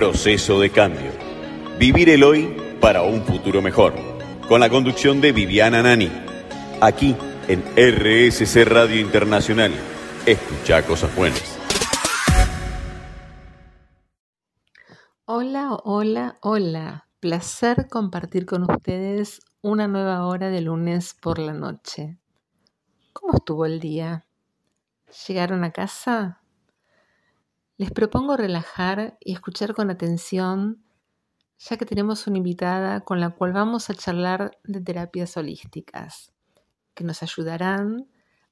Proceso de cambio. Vivir el hoy para un futuro mejor. Con la conducción de Viviana Nani. Aquí en RSC Radio Internacional. Escucha cosas buenas. Hola, hola, hola. Placer compartir con ustedes una nueva hora de lunes por la noche. ¿Cómo estuvo el día? ¿Llegaron a casa? Les propongo relajar y escuchar con atención, ya que tenemos una invitada con la cual vamos a charlar de terapias holísticas, que nos ayudarán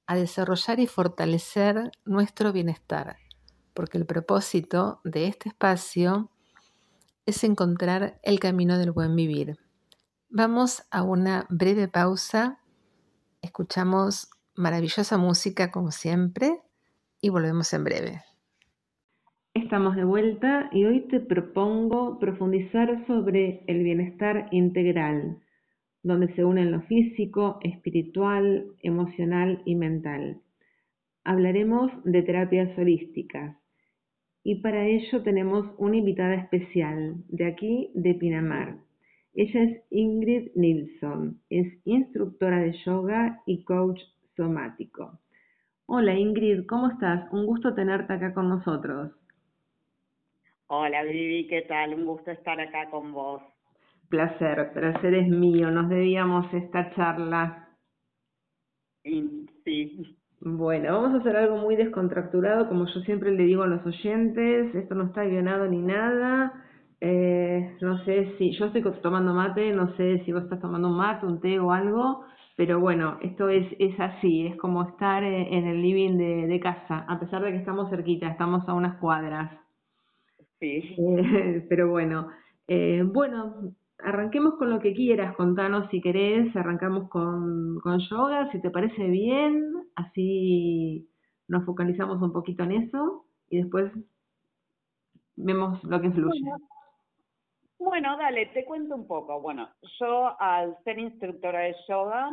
a desarrollar y fortalecer nuestro bienestar, porque el propósito de este espacio es encontrar el camino del buen vivir. Vamos a una breve pausa, escuchamos maravillosa música como siempre y volvemos en breve. Estamos de vuelta y hoy te propongo profundizar sobre el bienestar integral, donde se unen lo físico, espiritual, emocional y mental. Hablaremos de terapias holísticas y para ello tenemos una invitada especial de aquí de Pinamar. Ella es Ingrid Nilsson, es instructora de yoga y coach somático. Hola Ingrid, ¿cómo estás? Un gusto tenerte acá con nosotros. Hola Vivi, ¿qué tal? Un gusto estar acá con vos. Placer, placer es mío, nos debíamos esta charla. Sí. Bueno, vamos a hacer algo muy descontracturado, como yo siempre le digo a los oyentes, esto no está guionado ni nada. Eh, no sé si, yo estoy tomando mate, no sé si vos estás tomando un mate, un té o algo, pero bueno, esto es, es así, es como estar eh, en el living de, de casa, a pesar de que estamos cerquita, estamos a unas cuadras. Sí. Eh, pero bueno, eh, bueno, arranquemos con lo que quieras, contanos si querés, arrancamos con, con yoga, si te parece bien, así nos focalizamos un poquito en eso y después vemos lo que fluye. Bueno, dale, te cuento un poco. Bueno, yo al ser instructora de yoga,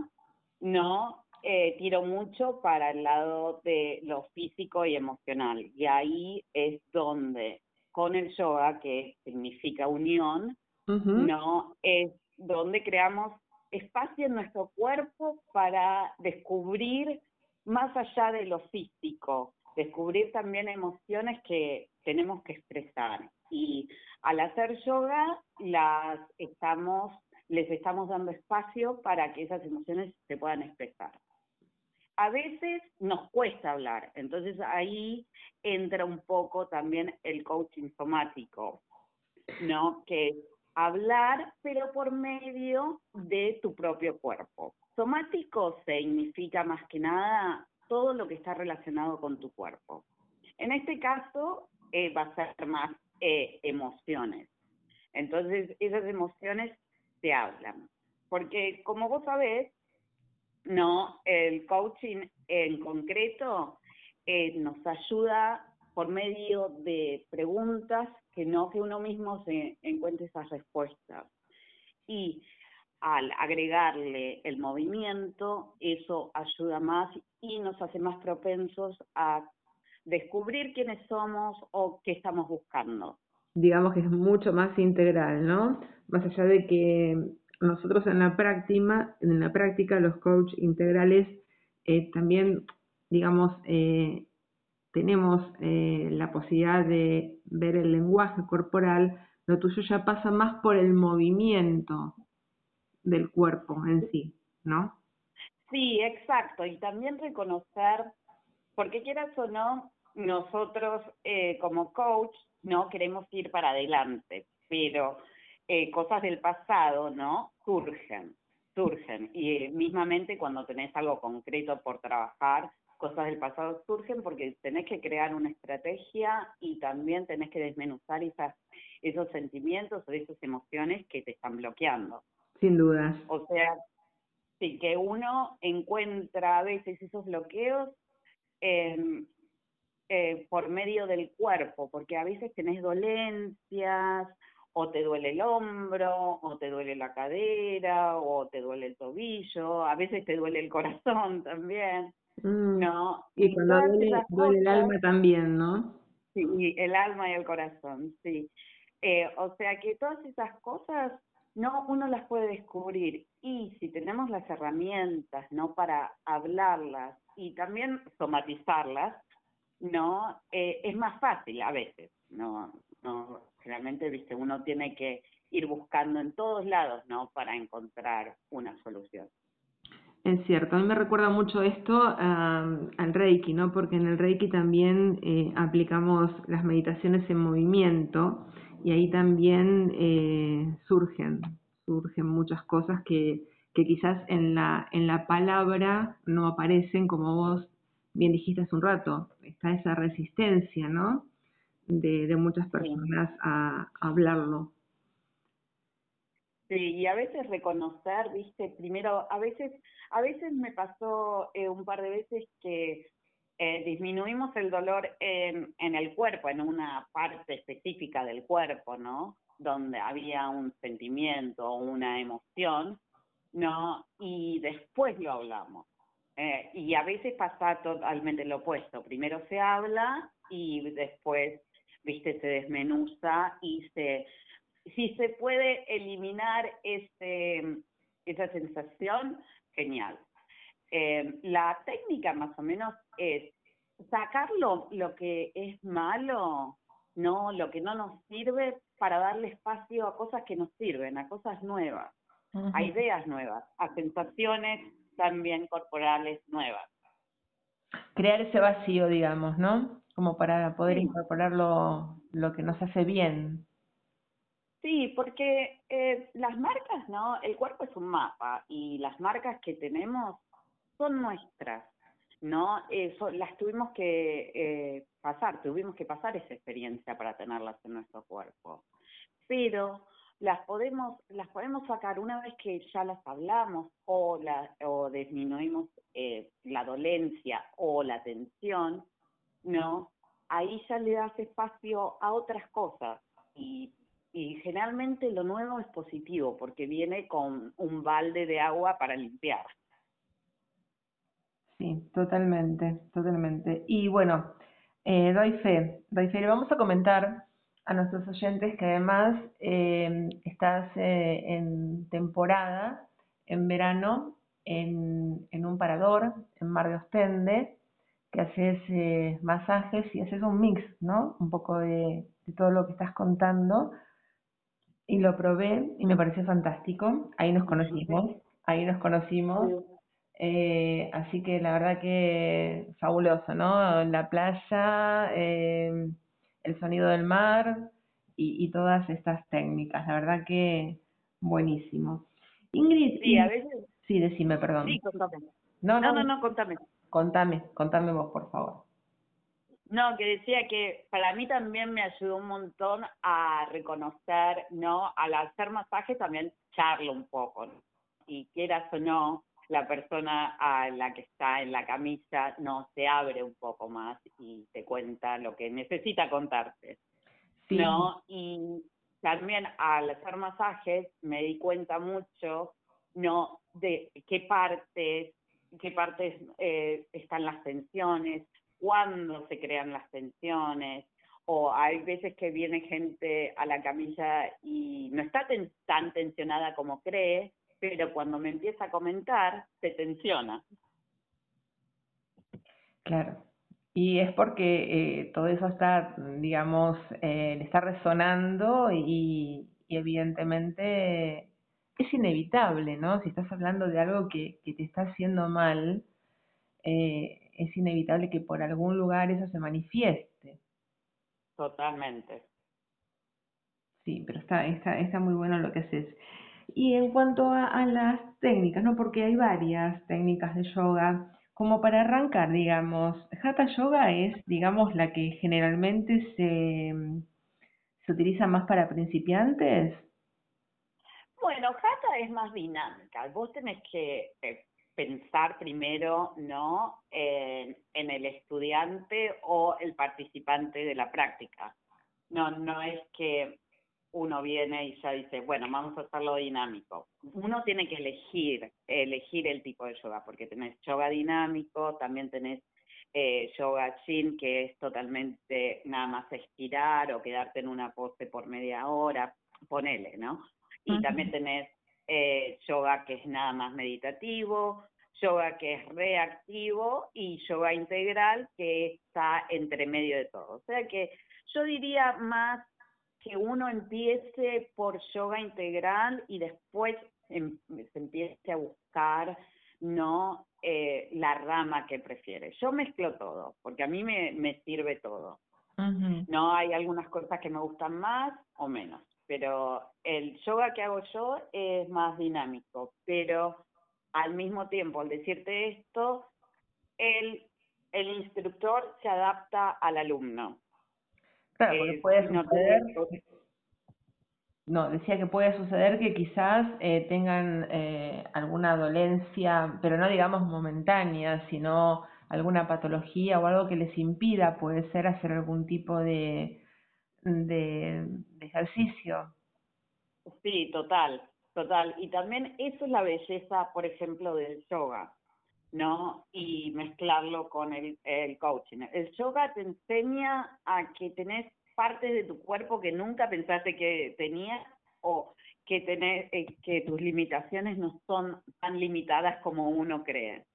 no eh, tiro mucho para el lado de lo físico y emocional. Y ahí es donde, con el yoga, que significa unión, no es donde creamos espacio en nuestro cuerpo para descubrir más allá de lo físico, descubrir también emociones que tenemos que expresar. Y al hacer yoga las estamos, les estamos dando espacio para que esas emociones se puedan expresar. A veces nos cuesta hablar, entonces ahí entra un poco también el coaching somático, ¿no? Que hablar, pero por medio de tu propio cuerpo. Somático significa más que nada todo lo que está relacionado con tu cuerpo. En este caso eh, va a ser más eh, emociones. Entonces esas emociones te hablan. Porque como vos sabés, no, el coaching en concreto eh, nos ayuda por medio de preguntas que no que uno mismo se encuentre esas respuestas. Y al agregarle el movimiento, eso ayuda más y nos hace más propensos a descubrir quiénes somos o qué estamos buscando. Digamos que es mucho más integral, ¿no? Más allá de que nosotros en la práctica, en la práctica los coach integrales eh, también, digamos, eh, tenemos eh, la posibilidad de ver el lenguaje corporal, lo tuyo ya pasa más por el movimiento del cuerpo en sí, ¿no? Sí, exacto. Y también reconocer, porque quieras o no, nosotros eh, como coach no queremos ir para adelante, pero eh, cosas del pasado, ¿no? Surgen, surgen. Y mismamente cuando tenés algo concreto por trabajar, cosas del pasado surgen porque tenés que crear una estrategia y también tenés que desmenuzar esas, esos sentimientos o esas emociones que te están bloqueando. Sin dudas. O sea, sí, que uno encuentra a veces esos bloqueos eh, por medio del cuerpo, porque a veces tenés dolencias, o te duele el hombro, o te duele la cadera, o te duele el tobillo, a veces te duele el corazón también. Mm. ¿no? Y, cuando duele, el alma también, ¿no? Sí, el alma y el corazón, sí. o sea que todas esas cosas no uno las puede descubrir y si tenemos las herramientas no para hablarlas y también somatizarlas no eh, es más fácil a veces no no realmente viste uno tiene que ir buscando en todos lados no para encontrar una solución es cierto, a mí me recuerda mucho esto al Reiki, ¿no? Porque en el Reiki también eh, aplicamos las meditaciones en movimiento y ahí también eh, surgen, surgen muchas cosas que, que quizás en la, en la palabra no aparecen, como vos bien dijiste hace un rato, está esa resistencia, ¿no? De, de muchas personas a hablarlo. Sí, y a veces reconocer, viste, primero, a veces, a veces me pasó eh, un par de veces que eh, disminuimos el dolor en, en el cuerpo, en una parte específica del cuerpo, ¿no? Donde había un sentimiento o una emoción, ¿no? Y después lo hablamos. Eh, y a veces pasa totalmente lo opuesto. Primero se habla y después, viste, se desmenuza y se si se puede eliminar ese, esa sensación, genial. Eh, la técnica más o menos es sacar lo, que es malo, no lo que no nos sirve para darle espacio a cosas que nos sirven, a cosas nuevas, a ideas nuevas, a sensaciones también corporales nuevas. Crear ese vacío, digamos, ¿no? Como para poder incorporar lo, lo que nos hace bien. Sí, porque eh, las marcas, ¿no? El cuerpo es un mapa y las marcas que tenemos son nuestras, ¿no? Eso, las tuvimos que eh, pasar, tuvimos que pasar esa experiencia para tenerlas en nuestro cuerpo. Pero las podemos, las podemos sacar una vez que ya las hablamos o, la, o disminuimos eh, la dolencia o la tensión, ¿no? Ahí ya le das espacio a otras cosas y generalmente lo nuevo es positivo porque viene con un balde de agua para limpiar. Sí, totalmente, totalmente. Y bueno, eh, doy fe, doy fe. Le vamos a comentar a nuestros oyentes que además eh, estás eh, en temporada, en verano, en, un parador, en Mar de Ostende, que haces eh, masajes y haces un mix, ¿no? Un poco de, de todo lo que estás contando y lo probé y me pareció fantástico. Ahí nos conocimos, ahí nos conocimos. Eh, así que la verdad que fabuloso, ¿no? La playa, eh, el sonido del mar y, y, todas estas técnicas. La verdad que buenísimo. Ingrid. Sí, a veces. Sí, decime, perdón. Sí, contame. No, no, no, no, contame. Contame, contame vos, por favor. No, que decía que para mí también me ayudó un montón a reconocer, ¿no? Al hacer masaje también charlo un poco, Y quieras o no, la persona a la que está en la camisa no se abre un poco más y te cuenta lo que necesita contarte, ¿no? Y también al hacer masajes me di cuenta mucho, ¿no? De qué partes, qué partes eh, están las tensiones, cuándo se crean las tensiones, o hay veces que viene gente a la camilla y no está tan tensionada como cree, pero cuando me empieza a comentar, se tensiona. Claro. Y es porque eh, todo eso está, digamos, eh, le está resonando y, evidentemente es inevitable, ¿no? Si estás hablando de algo que, que te está haciendo mal, eh, es inevitable que por algún lugar eso se manifieste. Totalmente. Sí, pero está, está, está muy bueno lo que haces. Y en cuanto a, las técnicas, ¿no? Porque hay varias técnicas de yoga. Como para arrancar, digamos, Hatha Yoga es, digamos, la que generalmente se, se utiliza más para principiantes. Bueno, Hatha es más dinámica. Vos tenés que eh, pensar primero no en, el estudiante o el participante de la práctica. No, no es que uno viene y ya dice, bueno, vamos a hacerlo dinámico. Uno tiene que elegir, elegir el tipo de yoga, porque tenés yoga dinámico, también tenés eh, yoga chin, que es totalmente nada más estirar o quedarte en una pose por media hora, ponele, ¿no? Y también tenés eh, yoga que es nada más meditativo, yoga que es reactivo y yoga integral que está entre medio de todo. O sea que yo diría más que uno empiece por yoga integral y después em, se empiece a buscar no eh, la rama que prefiere. Yo mezclo todo, porque a mí me, me sirve todo. No hay algunas cosas que me gustan más o menos, pero el yoga que hago yo es más dinámico, pero al mismo tiempo, al decirte esto, el, el instructor se adapta al alumno. Claro, porque puede suceder... No, decía que puede suceder que quizás eh, tengan eh, alguna dolencia, pero no digamos momentánea, sino alguna patología o algo que les impida, puede ser hacer algún tipo de, de, ejercicio. Sí, total, total. Y también eso es la belleza, por ejemplo, del yoga, ¿no? Y mezclarlo con el, coaching. El yoga te enseña a que tenés partes de tu cuerpo que nunca pensaste que tenías o que, tener, eh, que tus limitaciones no son tan limitadas como uno cree.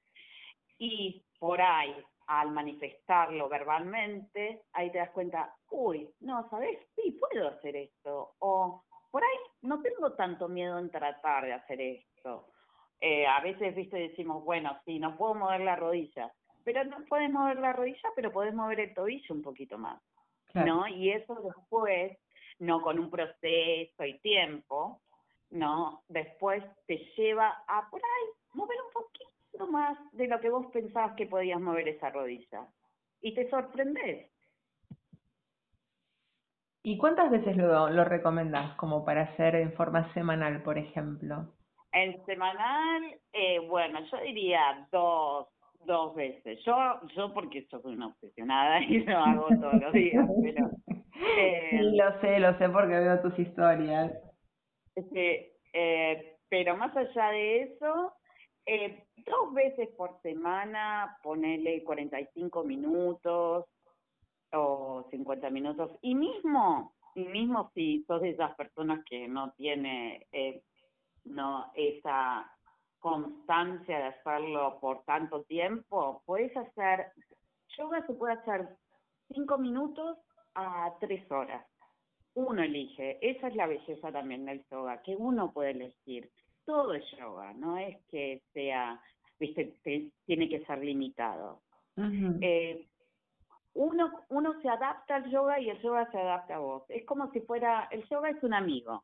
Y por ahí, al manifestarlo verbalmente, ahí te das cuenta, uy, no, ¿sabes? Sí, puedo hacer esto. O por ahí no tengo tanto miedo en tratar de hacer esto. Eh, a veces, viste, decimos, bueno, sí, no puedo mover la rodilla, pero no puedes mover la rodilla, pero puedes mover el tobillo un poquito más. ¿no? Y eso después, no con un proceso y tiempo, ¿no? Después te lleva a por ahí mover un poquito más de lo que vos pensabas que podías mover esa rodilla. Y te sorprendes. ¿Y cuántas veces lo, lo recomendás como para hacer en forma semanal, por ejemplo? En semanal, eh, bueno, yo diría dos, dos veces. Yo, yo porque soy una obsesionada y lo hago todos los días, pero... Eh, sí, lo sé, lo sé porque veo tus historias. Este, eh, pero más allá de eso, eh, dos veces por semana, ponele 45 minutos o 50 minutos. Y mismo, y mismo si sos de esas personas que no tiene eh, no esa constancia de hacerlo por tanto tiempo, puedes hacer, yoga se puede hacer cinco minutos a tres horas. Uno elige, esa es la belleza también del yoga, que uno puede elegir. Todo es yoga, no es que sea, viste, tiene que ser limitado. eh, uno, uno se adapta al yoga y el yoga se adapta a vos. Es como si fuera, el yoga es un amigo.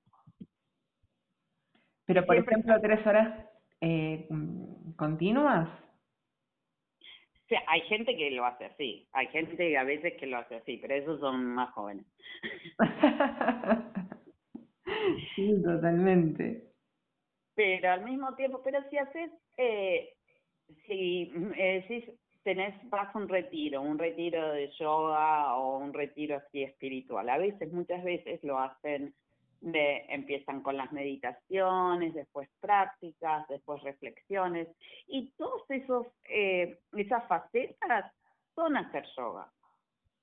Pero por ejemplo, tres horas eh, continuas? Sí, hay gente que lo hace así, hay gente a veces que lo hace así, pero esos son más jóvenes. sí, totalmente. Pero al mismo tiempo, pero si haces, eh, si eh, tenés, vas a un retiro, un retiro de yoga o un retiro así espiritual, a veces, muchas veces lo hacen de, empiezan con las meditaciones, después prácticas, después reflexiones, y todas esos, eh, esas facetas son hacer yoga,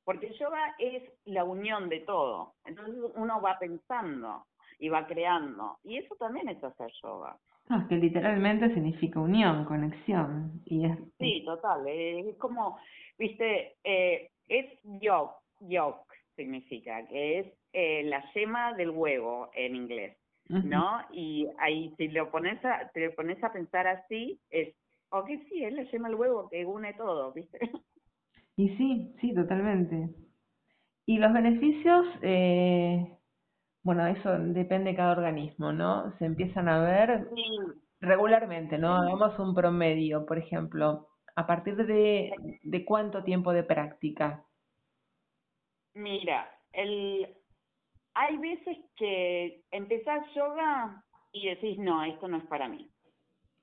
porque yoga es la unión de todo, entonces uno va pensando y va creando, y eso también es hacer yoga. es que literalmente significa unión, conexión. y es Sí, total, es como, viste, eh, es yog, yog significa, que es eh, la yema del huevo en inglés, ¿no? Y ahí si lo pones a, te pones a pensar así, es, ok, sí, es la yema del huevo que une todo, ¿viste? Y sí, sí, totalmente. Y los beneficios, eh, bueno, eso depende de cada organismo, ¿no? Se empiezan a ver regularmente, ¿no? Hagamos un promedio, por ejemplo, ¿a partir de, de cuánto tiempo de práctica? Mira, el, hay veces que empezás yoga y decís, no, esto no es para mí,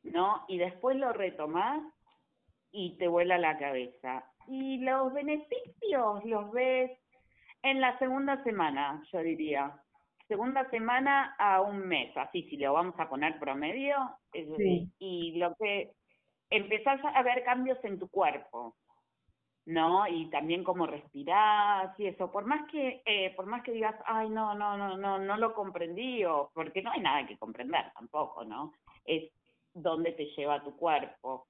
¿no? Y después lo retomás y te vuela la cabeza. Y los beneficios los ves en la segunda semana, yo diría. Segunda semana a un mes, así si lo vamos a poner promedio. Y lo que empezás a ver cambios en tu cuerpo, ¿no? Y también cómo respirar y eso. Por más que, eh, por más que digas, ay, no, no, no, no, no lo comprendí, o porque no hay nada que comprender tampoco, ¿no? Es dónde te lleva tu cuerpo.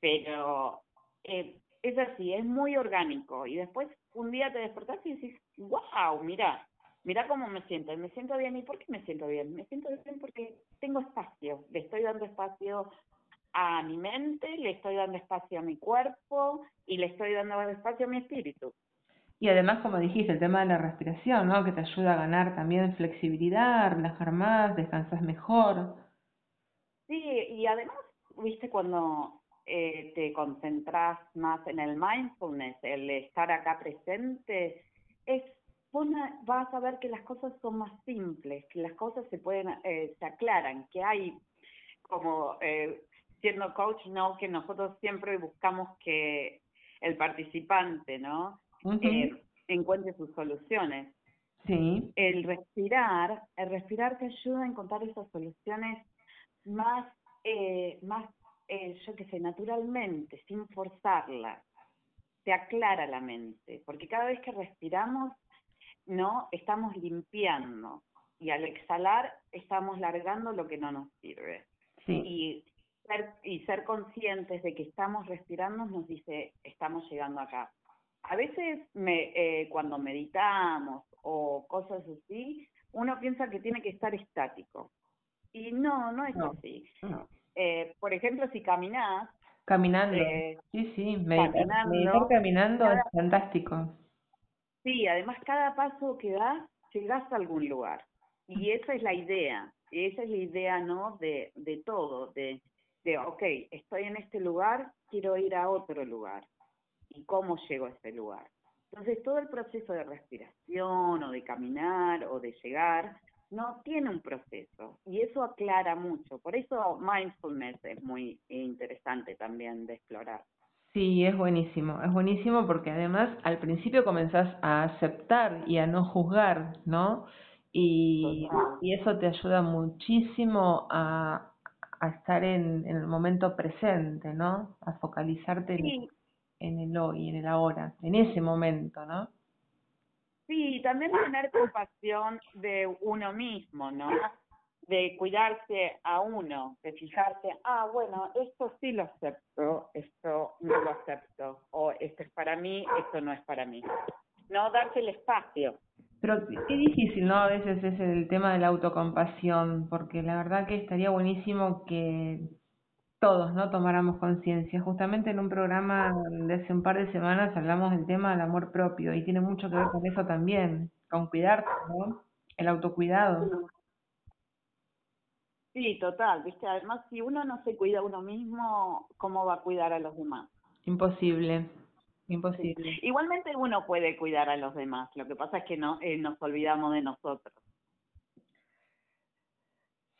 Pero eh, es así, es muy orgánico. Y después un día te despertás y decís, wow, mira, mira cómo me siento. Y me siento bien. ¿Y por qué me siento bien? Me siento bien porque tengo espacio. Le estoy dando espacio a mi mente, le estoy dando espacio a mi cuerpo y le estoy dando espacio a mi espíritu. Y además, como dijiste, el tema de la respiración, ¿no? Que te ayuda a ganar también flexibilidad, relajar más, descansas mejor. Sí, y además, viste, cuando eh, te concentras más en el mindfulness, el estar acá presente, es vas a ver que las cosas son más simples, que las cosas se pueden, eh, se aclaran, que hay como eh, siendo coach, ¿no? Que nosotros siempre buscamos que el participante, ¿no? eh, encuentre sus soluciones. Sí. El respirar, el respirar te ayuda a encontrar esas soluciones más, eh, más, eh, yo qué sé, naturalmente, sin forzarlas. Te aclara la mente, porque cada vez que respiramos, no, estamos limpiando y al exhalar estamos largando lo que no nos sirve. Sí. Y y ser conscientes de que estamos respirando nos dice, estamos llegando acá. A veces me, eh, cuando meditamos o cosas así, uno piensa que tiene que estar estático. Y no, no es así. Eh, por ejemplo, si caminás... Caminando. Eh, sí, sí, meditar caminando, es fantástico. Sí, además cada paso que das, llegas a algún lugar. Y esa es la idea, esa es la idea, ¿no? De, de todo, de de, ok, estoy en este lugar, quiero ir a otro lugar. ¿Y cómo llego a ese lugar? Entonces, todo el proceso de respiración o de caminar o de llegar no tiene un proceso y eso aclara mucho. Por eso mindfulness es muy interesante también de explorar. Sí, es buenísimo, es buenísimo porque además al principio comenzás a aceptar y a no juzgar, ¿no? Y, y eso te ayuda muchísimo a, a estar en, el momento presente, ¿no? A focalizarte en, el hoy, en el ahora, en ese momento, ¿no? Sí, también tener compasión de uno mismo, ¿no? De cuidarse a uno, de fijarse, ah, bueno, esto sí lo acepto, esto no lo acepto, o esto es para mí, esto no es para mí. No darse el espacio. Pero qué difícil, ¿no? A veces es el tema de la autocompasión, porque la verdad que estaría buenísimo que todos, ¿no? Tomáramos conciencia. Justamente en un programa de hace un par de semanas hablamos del tema del amor propio y tiene mucho que ver con eso también, con cuidarte, ¿no? El autocuidado. Sí, total, ¿viste? Además, si uno no se cuida a uno mismo, ¿cómo va a cuidar a los demás? Imposible. Imposible. Igualmente uno puede cuidar a los demás, lo que pasa es que no eh, nos olvidamos de nosotros.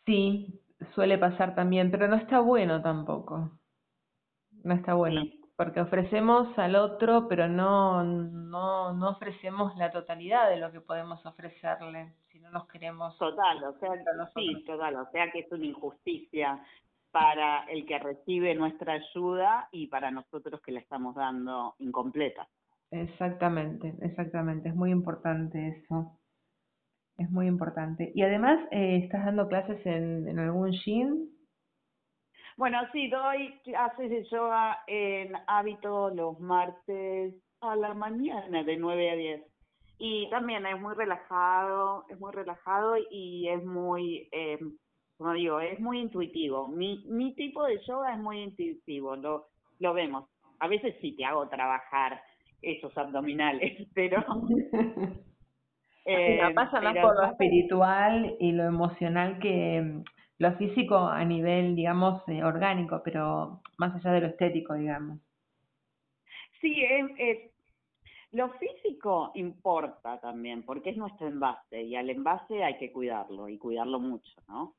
Sí, suele pasar también, pero no está bueno tampoco. No está bueno, porque ofrecemos al otro, pero no, no, no ofrecemos la totalidad de lo que podemos ofrecerle no nos queremos. Total, o sea, sí, total, o sea que es una injusticia para el que recibe nuestra ayuda y para nosotros que la estamos dando incompleta. Exactamente, exactamente, es muy importante eso. Es muy importante. Y además, eh, ¿estás dando clases en, en algún gym? Bueno, sí, doy clases de yoga en hábito los martes a la mañana de 9 a 10. Y también es muy relajado, es muy relajado y es muy eh, como digo, es muy intuitivo. Mi, mi tipo de yoga es muy intuitivo, lo, lo vemos. A veces sí te hago trabajar esos abdominales, pero... eh, pasa más por lo espiritual y lo emocional que mm, lo físico a nivel, digamos, eh, orgánico, pero más allá de lo estético, digamos. Sí, es, lo físico importa también, porque es nuestro envase y al envase hay que cuidarlo y cuidarlo mucho, ¿no?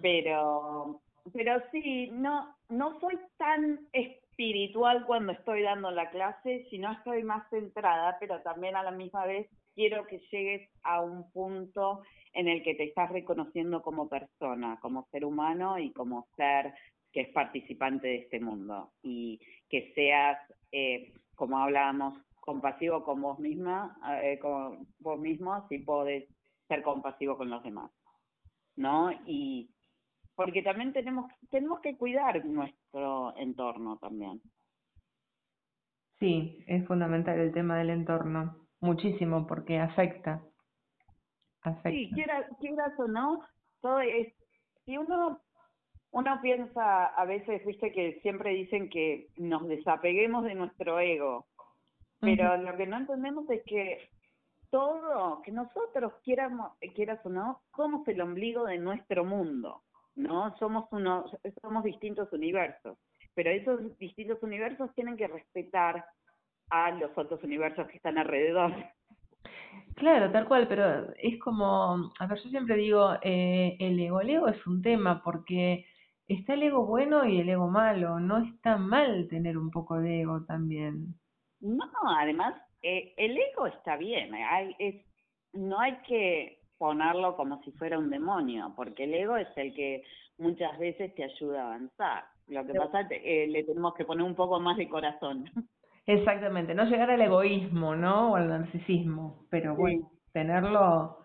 Pero, pero sí, no, no soy tan espiritual cuando estoy dando la clase, sino estoy más centrada, pero también a la misma vez quiero que llegues a un punto en el que te estás reconociendo como persona, como ser humano y como ser que es participante de este mundo y que seas eh, como hablábamos, compasivo con vos misma, eh, con vos mismo, si podés ser compasivo con los demás, ¿no? Y porque también tenemos tenemos que cuidar nuestro entorno también. Sí, es fundamental el tema del entorno, muchísimo, porque afecta. afecta. Sí, quieras, quieras o no, todo es, si uno uno piensa a veces, viste que siempre dicen que nos desapeguemos de nuestro ego, pero lo que no entendemos es que todo, que nosotros quieramos, quieras o no, somos el ombligo de nuestro mundo, ¿no? Somos unos, somos distintos universos, pero esos distintos universos tienen que respetar a los otros universos que están alrededor. Claro, tal cual, pero es como, a ver, yo siempre digo, eh, el ego, el ego es un tema porque está el ego bueno y el ego malo, no está mal tener un poco de ego también. No, además, eh, el ego está bien, hay, es, no hay que ponerlo como si fuera un demonio, porque el ego es el que muchas veces te ayuda a avanzar. Lo que pasa es que eh, le tenemos que poner un poco más de corazón. Exactamente, no llegar al egoísmo, ¿no? O al narcisismo, pero bueno, tenerlo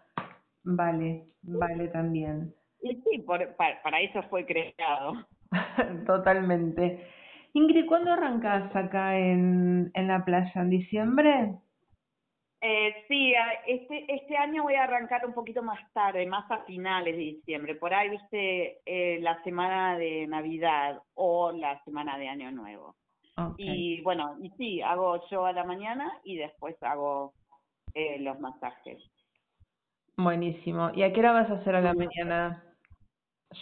vale, vale también. Y sí, por, para, para eso fue creado. Totalmente. Ingrid, ¿cuándo arrancas acá en, en la playa? ¿En diciembre? Eh, sí, este, este año voy a arrancar un poquito más tarde, más a finales de diciembre. Por ahí, viste, eh, la semana de Navidad o la semana de Año Nuevo. Y bueno, y sí, hago yo a la mañana y después hago eh, los masajes. Buenísimo. ¿Y a qué hora vas a hacer a la mañana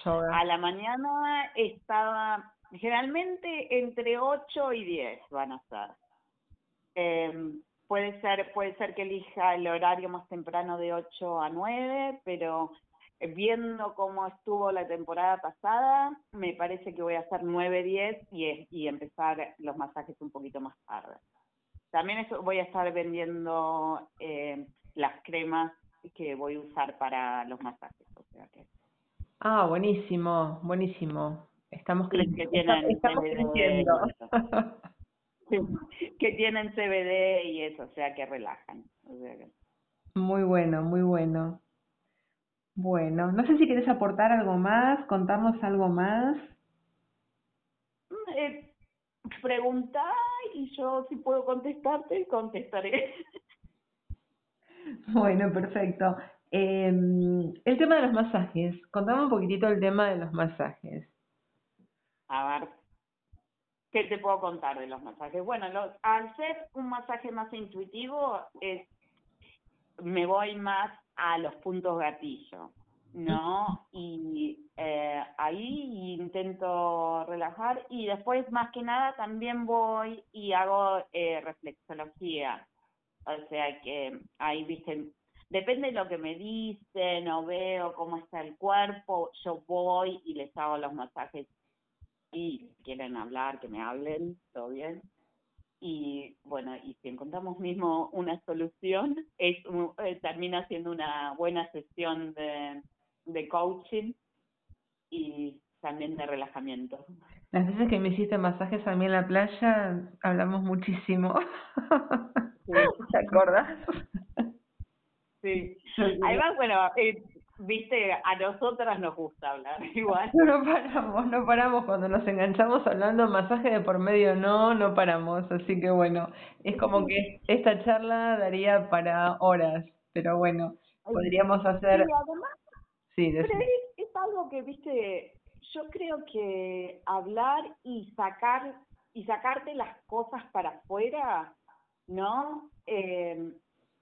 yoga? A la mañana estaba generalmente entre 8 y 10 van a estar. Eh, puede ser puede ser que elija el horario más temprano de 8 a 9, pero viendo cómo estuvo la temporada pasada, me parece que voy a hacer 9, 10 y, y empezar los masajes un poquito más tarde. También eso, voy a estar vendiendo eh, las cremas que voy a usar para los masajes. Ah, buenísimo, buenísimo. Estamos, que tienen estamos creciendo. que tienen CBD y eso, o sea que relajan. Muy bueno, muy bueno. Bueno, no sé si quieres aportar algo más, contarnos algo más. Eh, preguntar y yo si puedo contestarte, contestaré. Bueno, perfecto. Eh, el tema de los masajes, contame un poquitito el tema de los masajes. A ver, ¿qué te puedo contar de los masajes? Bueno, los, al ser un masaje más intuitivo, es, me voy más a los puntos gatillo, ¿no? Y eh, ahí intento relajar y después más que nada también voy y hago eh, reflexología. O sea que ahí, viste, depende de lo que me dicen o veo cómo está el cuerpo, yo voy y les hago los masajes y quieren hablar, que me hablen, todo bien y bueno, y si encontramos mismo una solución, es eh, termina siendo una buena sesión de, de coaching y también de relajamiento. Las veces que me hiciste masajes a mí en la playa, hablamos muchísimo. ¿Te acuerdas? Sí. Además, bueno, eh, viste, a nosotras nos gusta hablar igual. No paramos, no paramos cuando nos enganchamos hablando masaje de por medio, no, no paramos. Así que bueno, es como que esta charla daría para horas, pero bueno, podríamos hacer... Sí, además, pero es, algo que, viste, yo creo que hablar y sacar y sacarte las cosas para afuera, ¿no? Eh,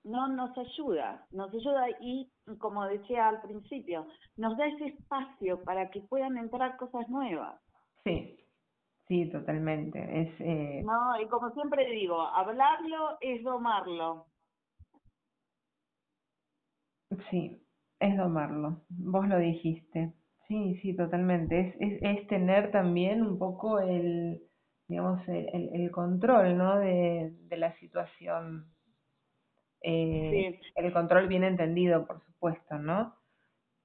no nos ayuda, nos ayuda y, como decía al principio, nos da ese espacio para que puedan entrar cosas nuevas. Sí, sí, totalmente. Es, eh... No, y como siempre digo, hablarlo es domarlo. Sí, es domarlo. Vos lo dijiste. Sí, sí, totalmente. Es, es, es tener también un poco el, digamos, el, el control, ¿no? De, de la situación eh, El control bien entendido, por supuesto, ¿no?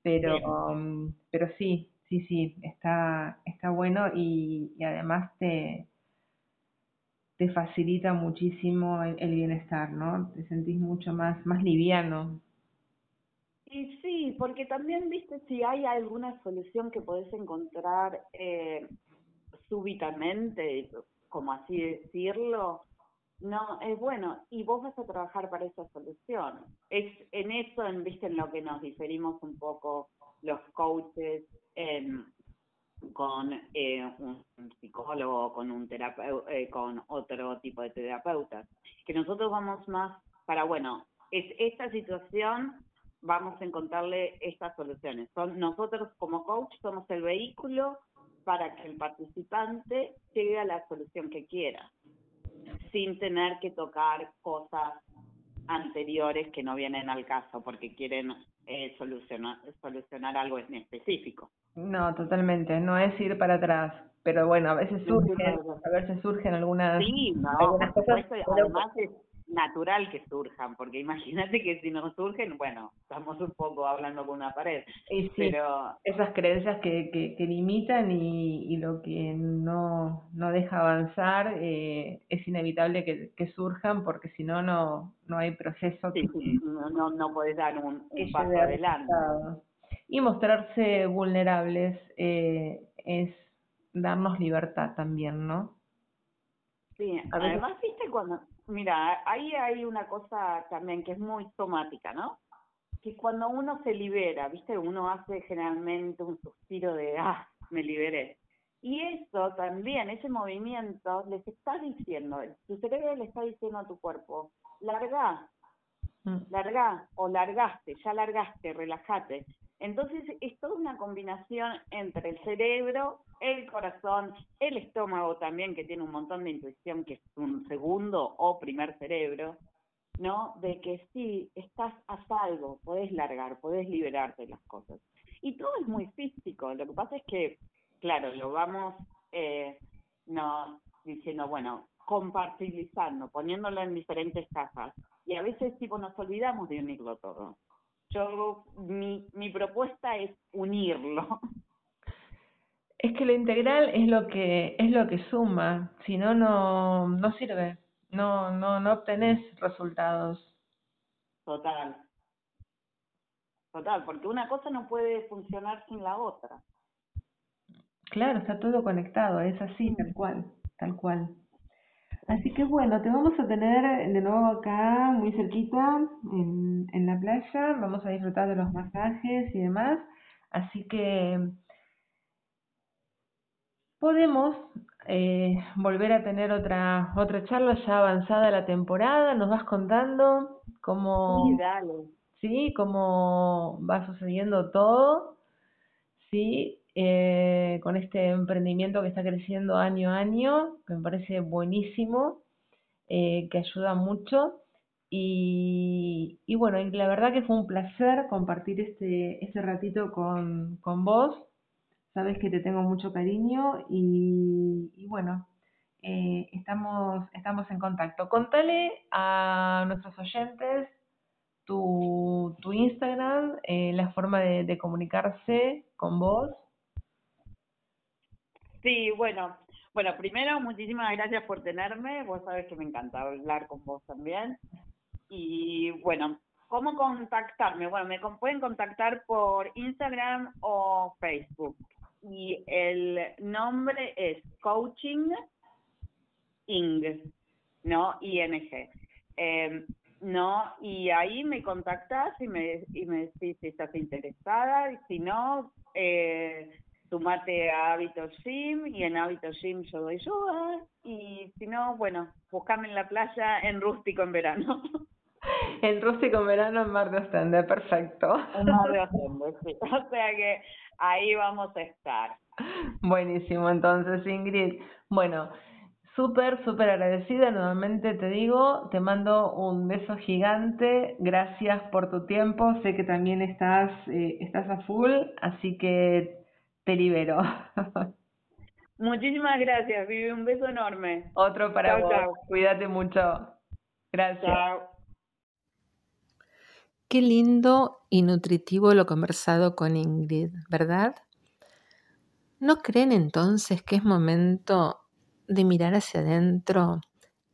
Pero, um, pero sí, sí, sí, está, está bueno y, y además te, te facilita muchísimo el, bienestar, ¿no? Te sentís mucho más, más liviano. Y sí, porque también, viste, si hay alguna solución que podés encontrar eh, súbitamente, como así decirlo, no, es bueno, y vos vas a trabajar para esa solución. Es en eso, en, viste, en lo que nos diferimos un poco los coaches con eh, un psicólogo, con un terapeuta, eh, con otro tipo de terapeutas, que nosotros vamos más para, bueno, es esta situación, vamos a encontrarle estas soluciones. Son, nosotros como coach somos el vehículo para que el participante llegue a la solución que quiera, sin tener que tocar cosas anteriores que no vienen al caso porque quieren eh, solucionar, solucionar algo en específico. No, totalmente, no es ir para atrás, pero bueno, a veces surgen, a veces surgen algunas, sí, no, algunas cosas. Además es, natural que surjan, porque imagínate que si no surgen, bueno, estamos un poco hablando con una pared. Pero esas creencias que, que, limitan y, y, lo que no, no deja avanzar, eh, es inevitable que, que, surjan, porque si no, no no hay proceso. Sí, no, no, no podés dar un, paso adelante. Y mostrarse vulnerables eh, es darnos libertad también, ¿no? Sí, además, viste, cuando, Mira, ahí hay una cosa también que es muy somática, ¿no? Que cuando uno se libera, ¿viste? Uno hace generalmente un suspiro de, ah, me liberé. Y eso también, ese movimiento, les está diciendo, tu cerebro le está diciendo a tu cuerpo, larga, mm. larga o largaste, ya largaste, relájate. Entonces es toda una combinación entre el cerebro, el corazón, el estómago también, que tiene un montón de intuición, que es un segundo o primer cerebro, ¿no? De que sí, estás a salvo, podés largar, podés liberarte de las cosas. Y todo es muy físico, lo que pasa es que, claro, lo vamos eh, no, diciendo, bueno, compartilizando, poniéndolo en diferentes cajas. Y a veces tipo nos olvidamos de unirlo todo yo mi, mi propuesta es unirlo. Es que lo integral es lo que es lo que suma, si no no no sirve, no no no obtenés resultados. Total. Total, porque una cosa no puede funcionar sin la otra. Claro, está todo conectado, es así, tal cual, tal cual. Así que bueno, te vamos a tener de nuevo acá muy cerquita en, en la playa, vamos a disfrutar de los masajes y demás, así que podemos eh, volver a tener otra otra charla ya avanzada la temporada, nos vas contando cómo, sí, cómo va sucediendo todo, sí, eh, con este emprendimiento que está creciendo año a año, que me parece buenísimo, eh, que ayuda mucho. Y, y, bueno, la verdad que fue un placer compartir este, este ratito con, con vos. Sabes que te tengo mucho cariño y, bueno, eh, estamos, estamos en contacto. Contale a nuestros oyentes tu, tu Instagram, la forma de comunicarse con vos Sí, bueno, bueno, primero muchísimas gracias por tenerme, vos sabés que me encanta hablar con vos también. Y bueno, ¿cómo contactarme? Bueno, me pueden contactar por Instagram o Facebook. Y el nombre es Coaching Ing, ¿no? ING. Eh, ¿no? Y ahí me contactas y me, y me decís si estás interesada, y si no, eh, sumate a Hábito Gym y en Hábito Gym yo doy yoga y si no, bueno, buscame en la playa en rústico en verano. En rústico en verano en Mar de Ostende, perfecto. En Mar de Ostende, sí. O sea que ahí vamos a estar. Buenísimo, entonces Ingrid. Bueno, súper, súper agradecida. Nuevamente te digo, te mando un beso gigante. Gracias por tu tiempo. Sé que también estás, eh, estás a full, así que te libero. Muchísimas gracias, Vivi. Un beso enorme. Otro para vos. Cuídate mucho. Gracias. Chao. Qué lindo y nutritivo lo conversado con Ingrid, ¿verdad? ¿No creen entonces que es momento de mirar hacia adentro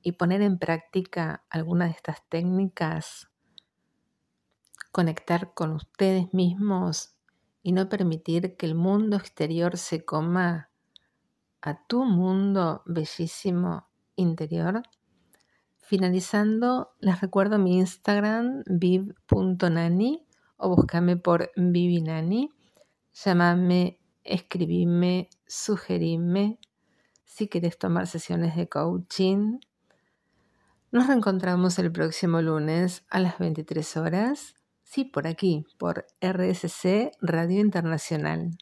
y poner en práctica alguna de estas técnicas, conectar con ustedes mismos y no permitir que el mundo exterior se coma a tu mundo bellísimo interior. Finalizando, les recuerdo mi Instagram, viv.nani o búscame por Vivinani. Llámame, escribime, sugerime si quieres tomar sesiones de coaching. Nos reencontramos el próximo lunes a las 23 horas, sí, por aquí, por RSC Radio Internacional.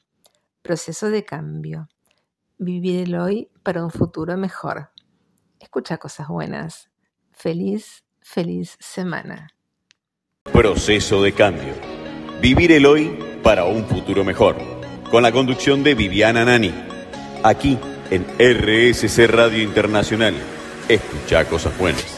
Proceso de cambio. Vivir el hoy para un futuro mejor. Escucha cosas buenas. Feliz, feliz semana. Proceso de cambio. Vivir el hoy para un futuro mejor. Con la conducción de Viviana Nani. Aquí en RSC Radio Internacional. Escucha cosas buenas.